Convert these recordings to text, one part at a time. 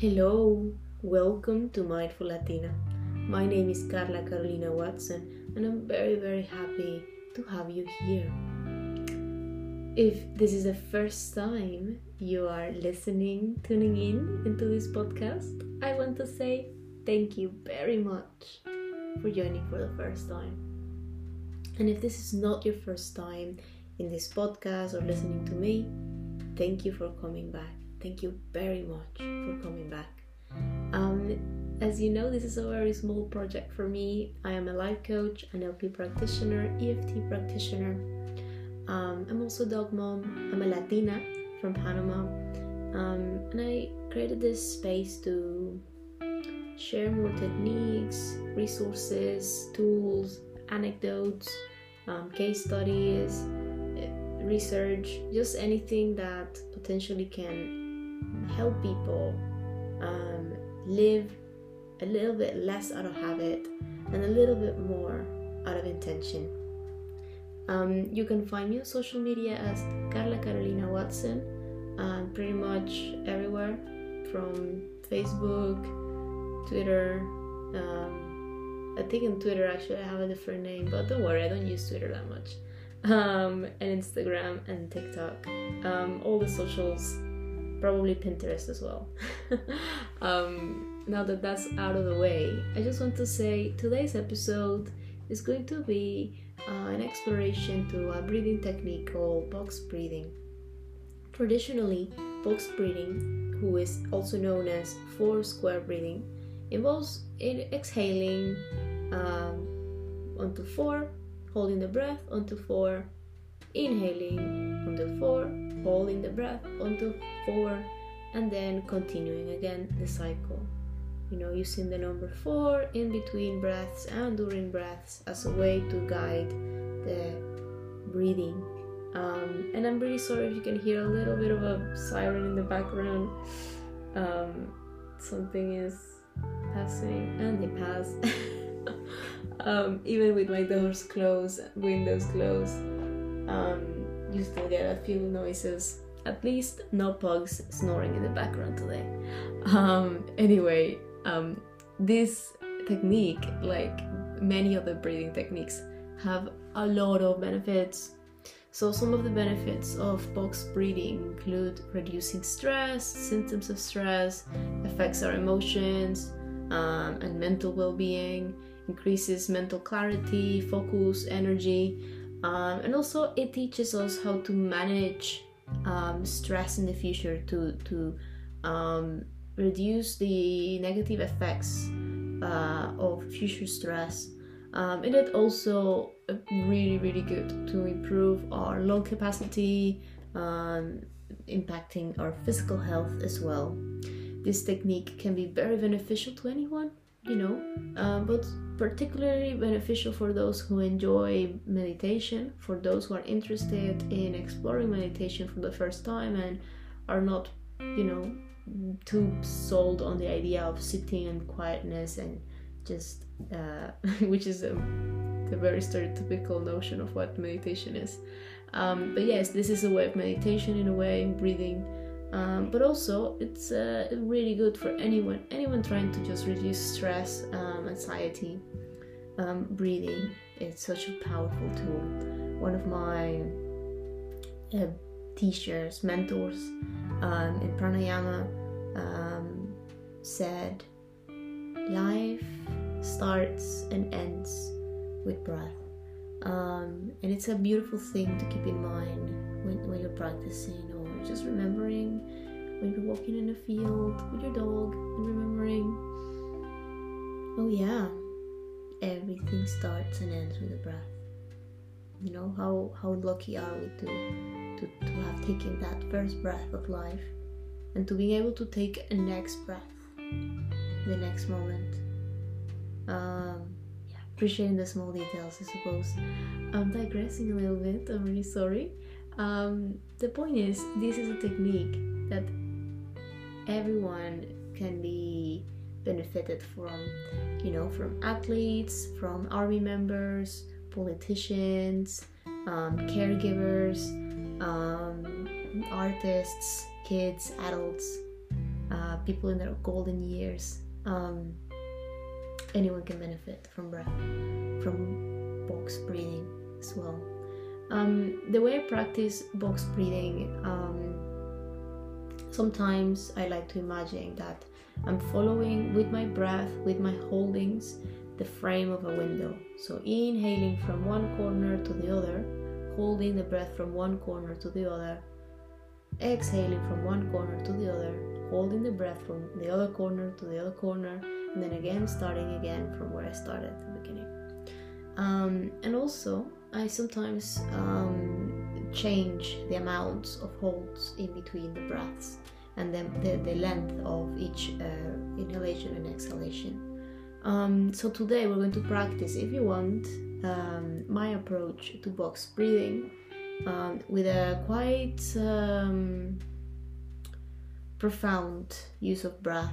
Hello, welcome to Mindful Latina. My name is Carla Carolina Watson, and I'm very, very happy to have you here. If this is the first time you are listening, tuning in into this podcast, I want to say thank you very much for joining for the first time. And if this is not your first time in this podcast or listening to me, thank you for coming back. Thank you very much for coming back. Um, as you know, this is a very small project for me. I am a life coach, an NLP practitioner, EFT practitioner. Um, I'm also a dog mom. I'm a Latina from Panama. Um, and I created this space to share more techniques, resources, tools, anecdotes, um, case studies, research, just anything that potentially can help people um, live a little bit less out of habit and a little bit more out of intention. Um, you can find me on social media as Carla Carolina Watson, um, pretty much everywhere from Facebook, Twitter. Um, I think on Twitter actually I have a different name, but don't worry, I don't use Twitter that much. Um, and Instagram and TikTok, um, all the socials probably Pinterest as well. um, now that that's out of the way, I just want to say today's episode is going to be uh, an exploration to a breathing technique called box breathing. Traditionally, box breathing, who is also known as four square breathing, involves exhaling um, onto four, holding the breath onto four, inhaling onto four, holding the breath onto four, and then continuing again the cycle. You know, using the number four in between breaths and during breaths as a way to guide the breathing. Um, and I'm really sorry if you can hear a little bit of a siren in the background. Um, something is passing, and they pass. um, even with my doors closed, windows closed, um, you still get a few noises. At least no pugs snoring in the background today. Um, anyway, um, this technique, like many other breathing techniques, have a lot of benefits. So, some of the benefits of box breathing include reducing stress, symptoms of stress, affects our emotions um, and mental well being, increases mental clarity, focus, energy, um, and also it teaches us how to manage um, stress in the future to to um, reduce the negative effects uh, of future stress. Um, and it also uh, really really good to improve our lung capacity um, impacting our physical health as well. This technique can be very beneficial to anyone you know, uh, but particularly beneficial for those who enjoy meditation, for those who are interested in exploring meditation for the first time and are not, you know, too sold on the idea of sitting in quietness and just, uh, which is a, a, very stereotypical notion of what meditation is. Um, but yes, this is a way of meditation in a way, breathing um, but also it's uh, really good for anyone anyone trying to just reduce stress um, anxiety. Um, breathing it's such a powerful tool. One of my uh, teachers mentors um, in pranayama um, said life starts and ends with breath. Um, and it's a beautiful thing to keep in mind when, when you're practicing just remembering when you're walking in a field with your dog and remembering, oh yeah, everything starts and ends with a breath. You know how how lucky are we to to, to have taken that first breath of life and to be able to take a next breath the next moment. Um, yeah, appreciating the small details, I suppose. I'm digressing a little bit. I'm really sorry. Um, the point is, this is a technique that everyone can be benefited from. You know, from athletes, from army members, politicians, um, caregivers, um, artists, kids, adults. uh, people in their golden years. Um, anyone can benefit from breath, from box breathing as well. Um, the way I practice box breathing, um, sometimes I like to imagine that I'm following with my breath, with my holdings, the frame of a window. So inhaling from one corner to the other, holding the breath from one corner to the other, exhaling from one corner to the other, holding the breath from the other corner to the other corner, and then again starting again from where I started at the beginning. Um, and also, I sometimes um, change the amounts of holds in between the breaths and then the, the length of each uh, inhalation and exhalation. Um, so today we're going to practice, if you want, um, my approach to box breathing um, with a quite um, profound use of breath.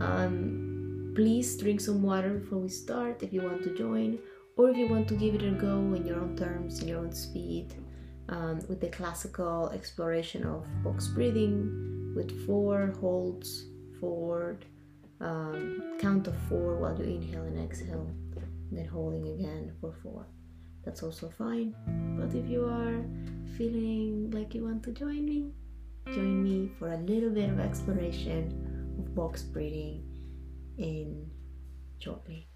Um, please drink some water before we start if you want to join, or if you want to give it a go in your own terms, in your own speed, um, with the classical exploration of box breathing with four holds forward, um, count of four while you inhale and exhale, and then holding again for four. That's also fine. But if you are feeling like you want to join me, join me for a little bit of exploration of box breathing in shortly.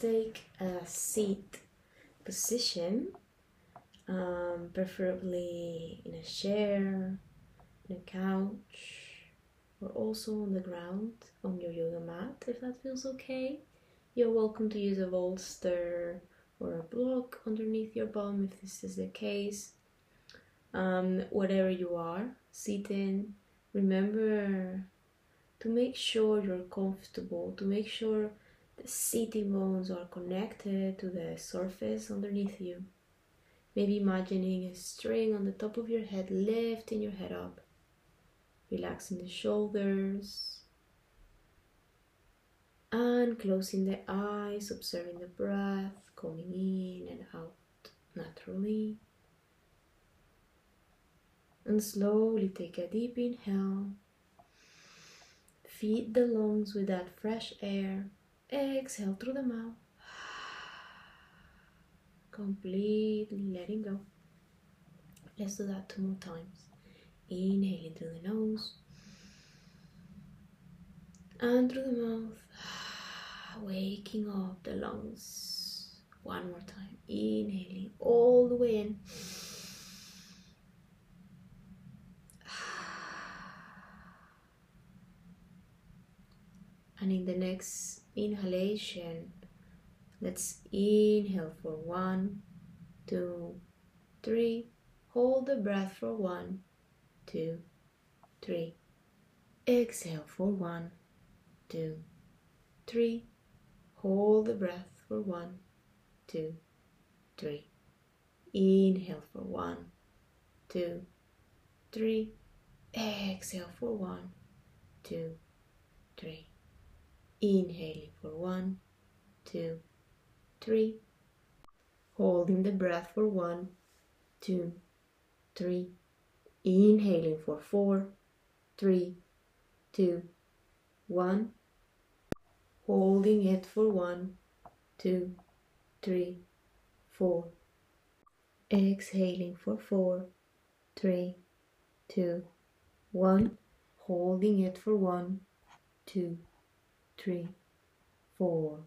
Take a seat position, um, preferably in a chair, in a couch, or also on the ground on your yoga mat if that feels okay. You're welcome to use a bolster or a block underneath your bum if this is the case. Um, whatever you are, sitting, remember to make sure you're comfortable, to make sure the sitting bones are connected to the surface underneath you. Maybe imagining a string on the top of your head, lifting your head up, relaxing the shoulders, and closing the eyes, observing the breath coming in and out naturally. And slowly take a deep inhale. Feed the lungs with that fresh air. Exhale through the mouth. Completely letting go. Let's do that two more times. Inhaling through the nose and through the mouth. Waking up the lungs. One more time. Inhaling all the way in. And in the next inhalation, let's inhale for one, two, three. Hold the breath for one, two, three. Exhale for one, two, three. Hold the breath for one, two, three. Inhale for one, two, three. Exhale for one, two, three. Inhaling for one, two, three. Holding the breath for one, two, three. Inhaling for four, three, two, one. Holding it for one, two, three, four. Exhaling for four, three, two, one. Holding it for one, two, three, four.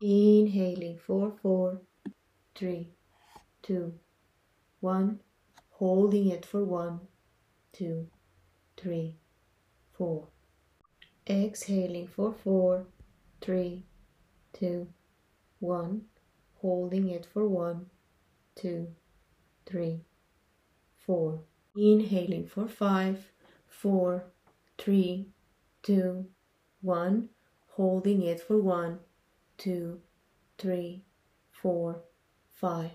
Inhaling for four, three, two, one. Holding it for one, two, three, four. Exhaling for four, three, two, one. Holding it for one, two, three, four. Inhaling for five, four, three, two, one. Holding it for one, two, three, four, five.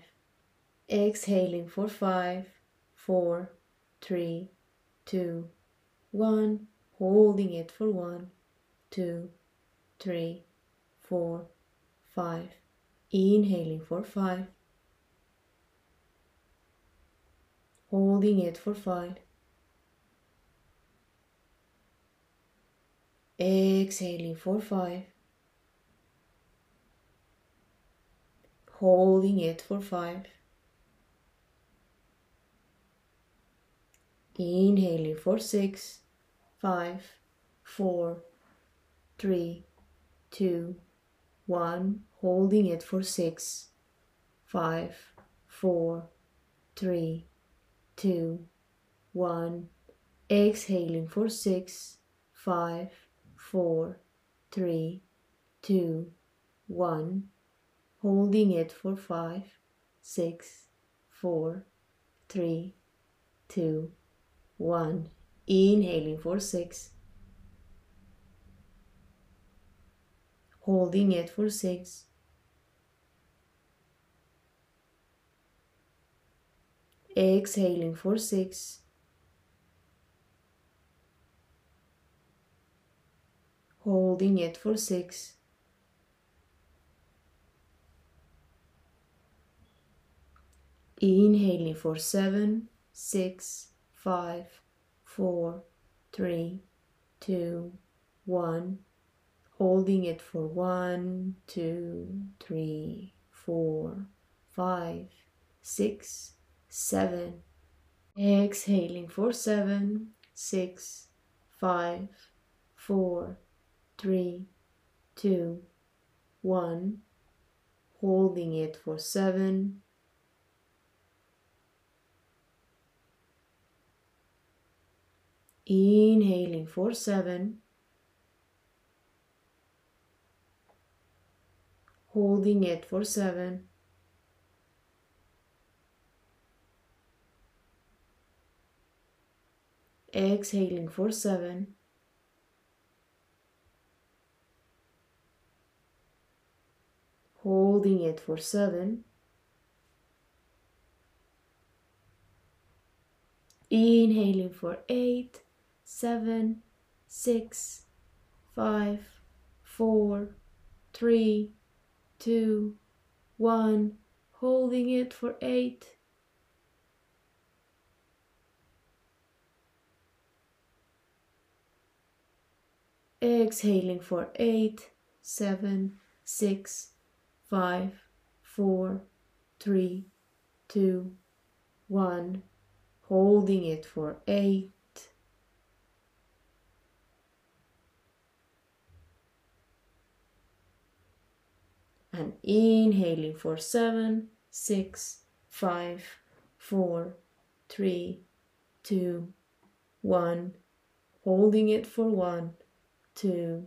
Exhaling for five, four, three, two, one. Holding it for one, two, three, four, five. Inhaling for five. Holding it for five. Exhaling for five. Holding it for five. Inhaling for six, five, four, three, two, one. Holding it for six, five, four, three, two, one. Exhaling for six, five, four, three, two, one. Holding it for five, six, four, three, two, one. Inhaling for six. Holding it for six. Exhaling for six. Holding it for six. Inhaling for seven, six, five, four, three, two, one. Holding it for one, two, three, four, five, six, seven. Exhaling for seven, six, five, four, three, two, one. Holding it for seven, Inhaling for seven. Holding it for seven. Exhaling for seven. Holding it for seven. Inhaling for eight seven, six, five, four, three, two, one. Holding it for eight. Exhaling for eight, seven, six, five, four, three, two, one. Holding it for eight. and inhaling for seven, six, five, four, three, two, one. Holding it for one, two,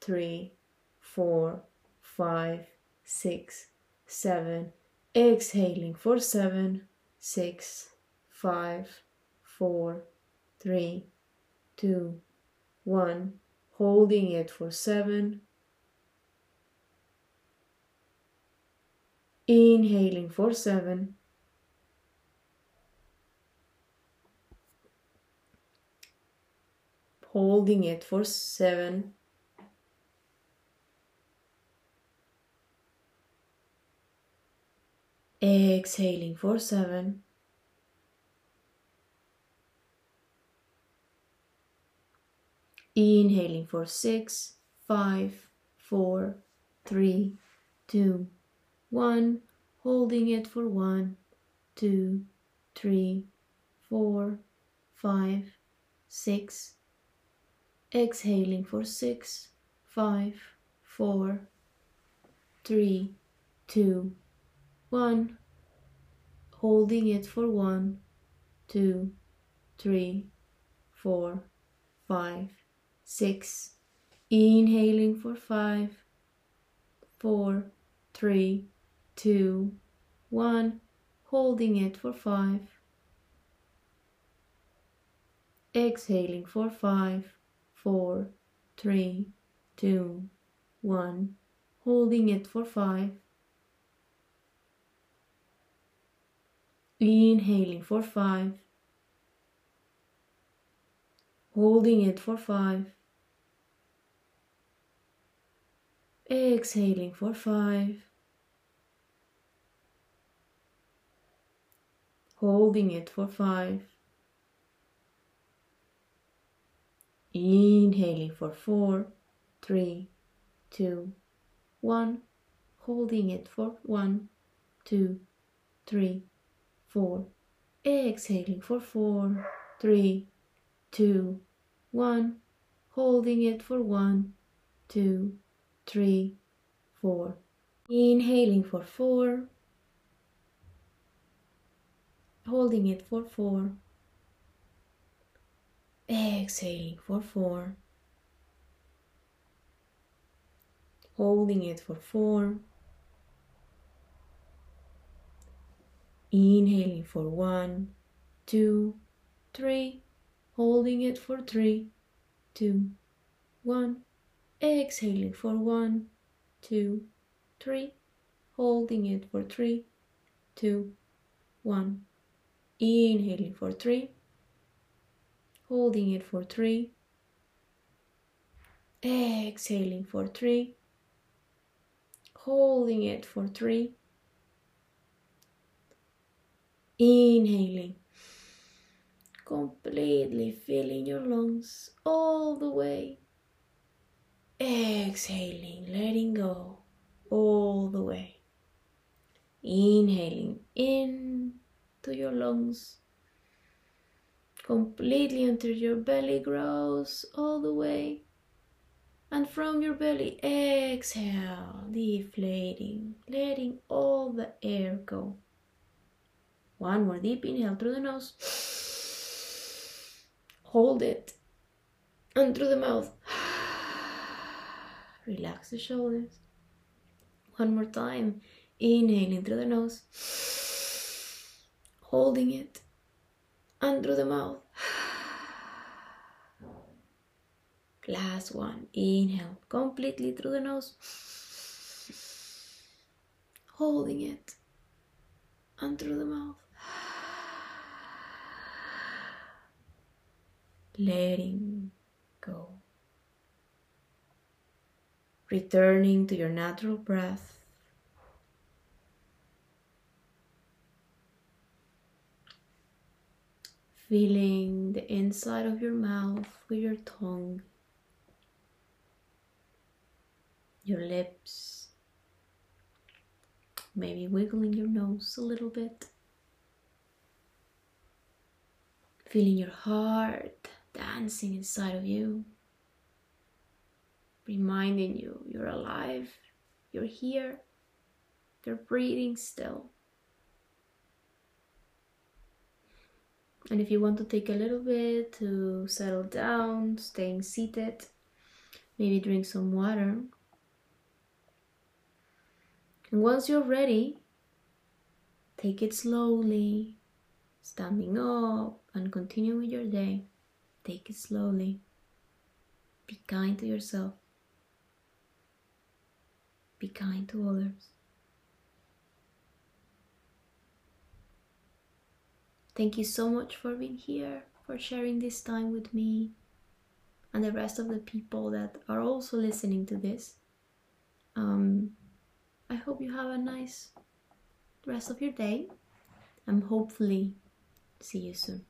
three, four, five, six, seven. Exhaling for seven, six, five, four, three, two, one. Holding it for seven, Inhaling for seven. Holding it for seven. Exhaling for seven. Inhaling for six, five, four, three, two, one, holding it for one, two, three, four, five, six. Exhaling for six, five, four, three, two, one. Holding it for one, two, three, four, five, six. Inhaling for five, four, three, two, one, holding it for five. Exhaling for five, four, three, two, one, holding it for five. Inhaling for five, holding it for five. Exhaling for five. Holding it for five. Inhaling for four, three, two, one. Holding it for one, two, three, four. Exhaling for four, three, two, one. Holding it for one, two, three, four. Inhaling for four. Holding it for four. Exhaling for four. Holding it for four. Inhaling for one, two, three. Holding it for three, two, one. Exhaling for one, two, three. Holding it for three, two, one. Inhaling for three holding it for three, exhaling for three, holding it for three, inhaling, completely filling your lungs all the way, exhaling, letting go all the way, inhaling in to your lungs completely until your belly grows all the way. And from your belly, exhale, deflating, letting all the air go. One more deep inhale through the nose. Hold it. And through the mouth. Relax the shoulders. One more time. Inhaling through the nose. Holding it and through the mouth. Last one. Inhale completely through the nose. Holding it and through the mouth. Letting go. Returning to your natural breath. feeling the inside of your mouth with your tongue, your lips, maybe wiggling your nose a little bit, feeling your heart dancing inside of you, reminding you you're alive, you're here, you're breathing still. And if you want to take a little bit to settle down, staying seated, maybe drink some water. And once you're ready, take it slowly, standing up and continue with your day. Take it slowly. Be kind to yourself. Be kind to others. Thank you so much for being here, for sharing this time with me and the rest of the people that are also listening to this. Um, I hope you have a nice rest of your day and hopefully see you soon.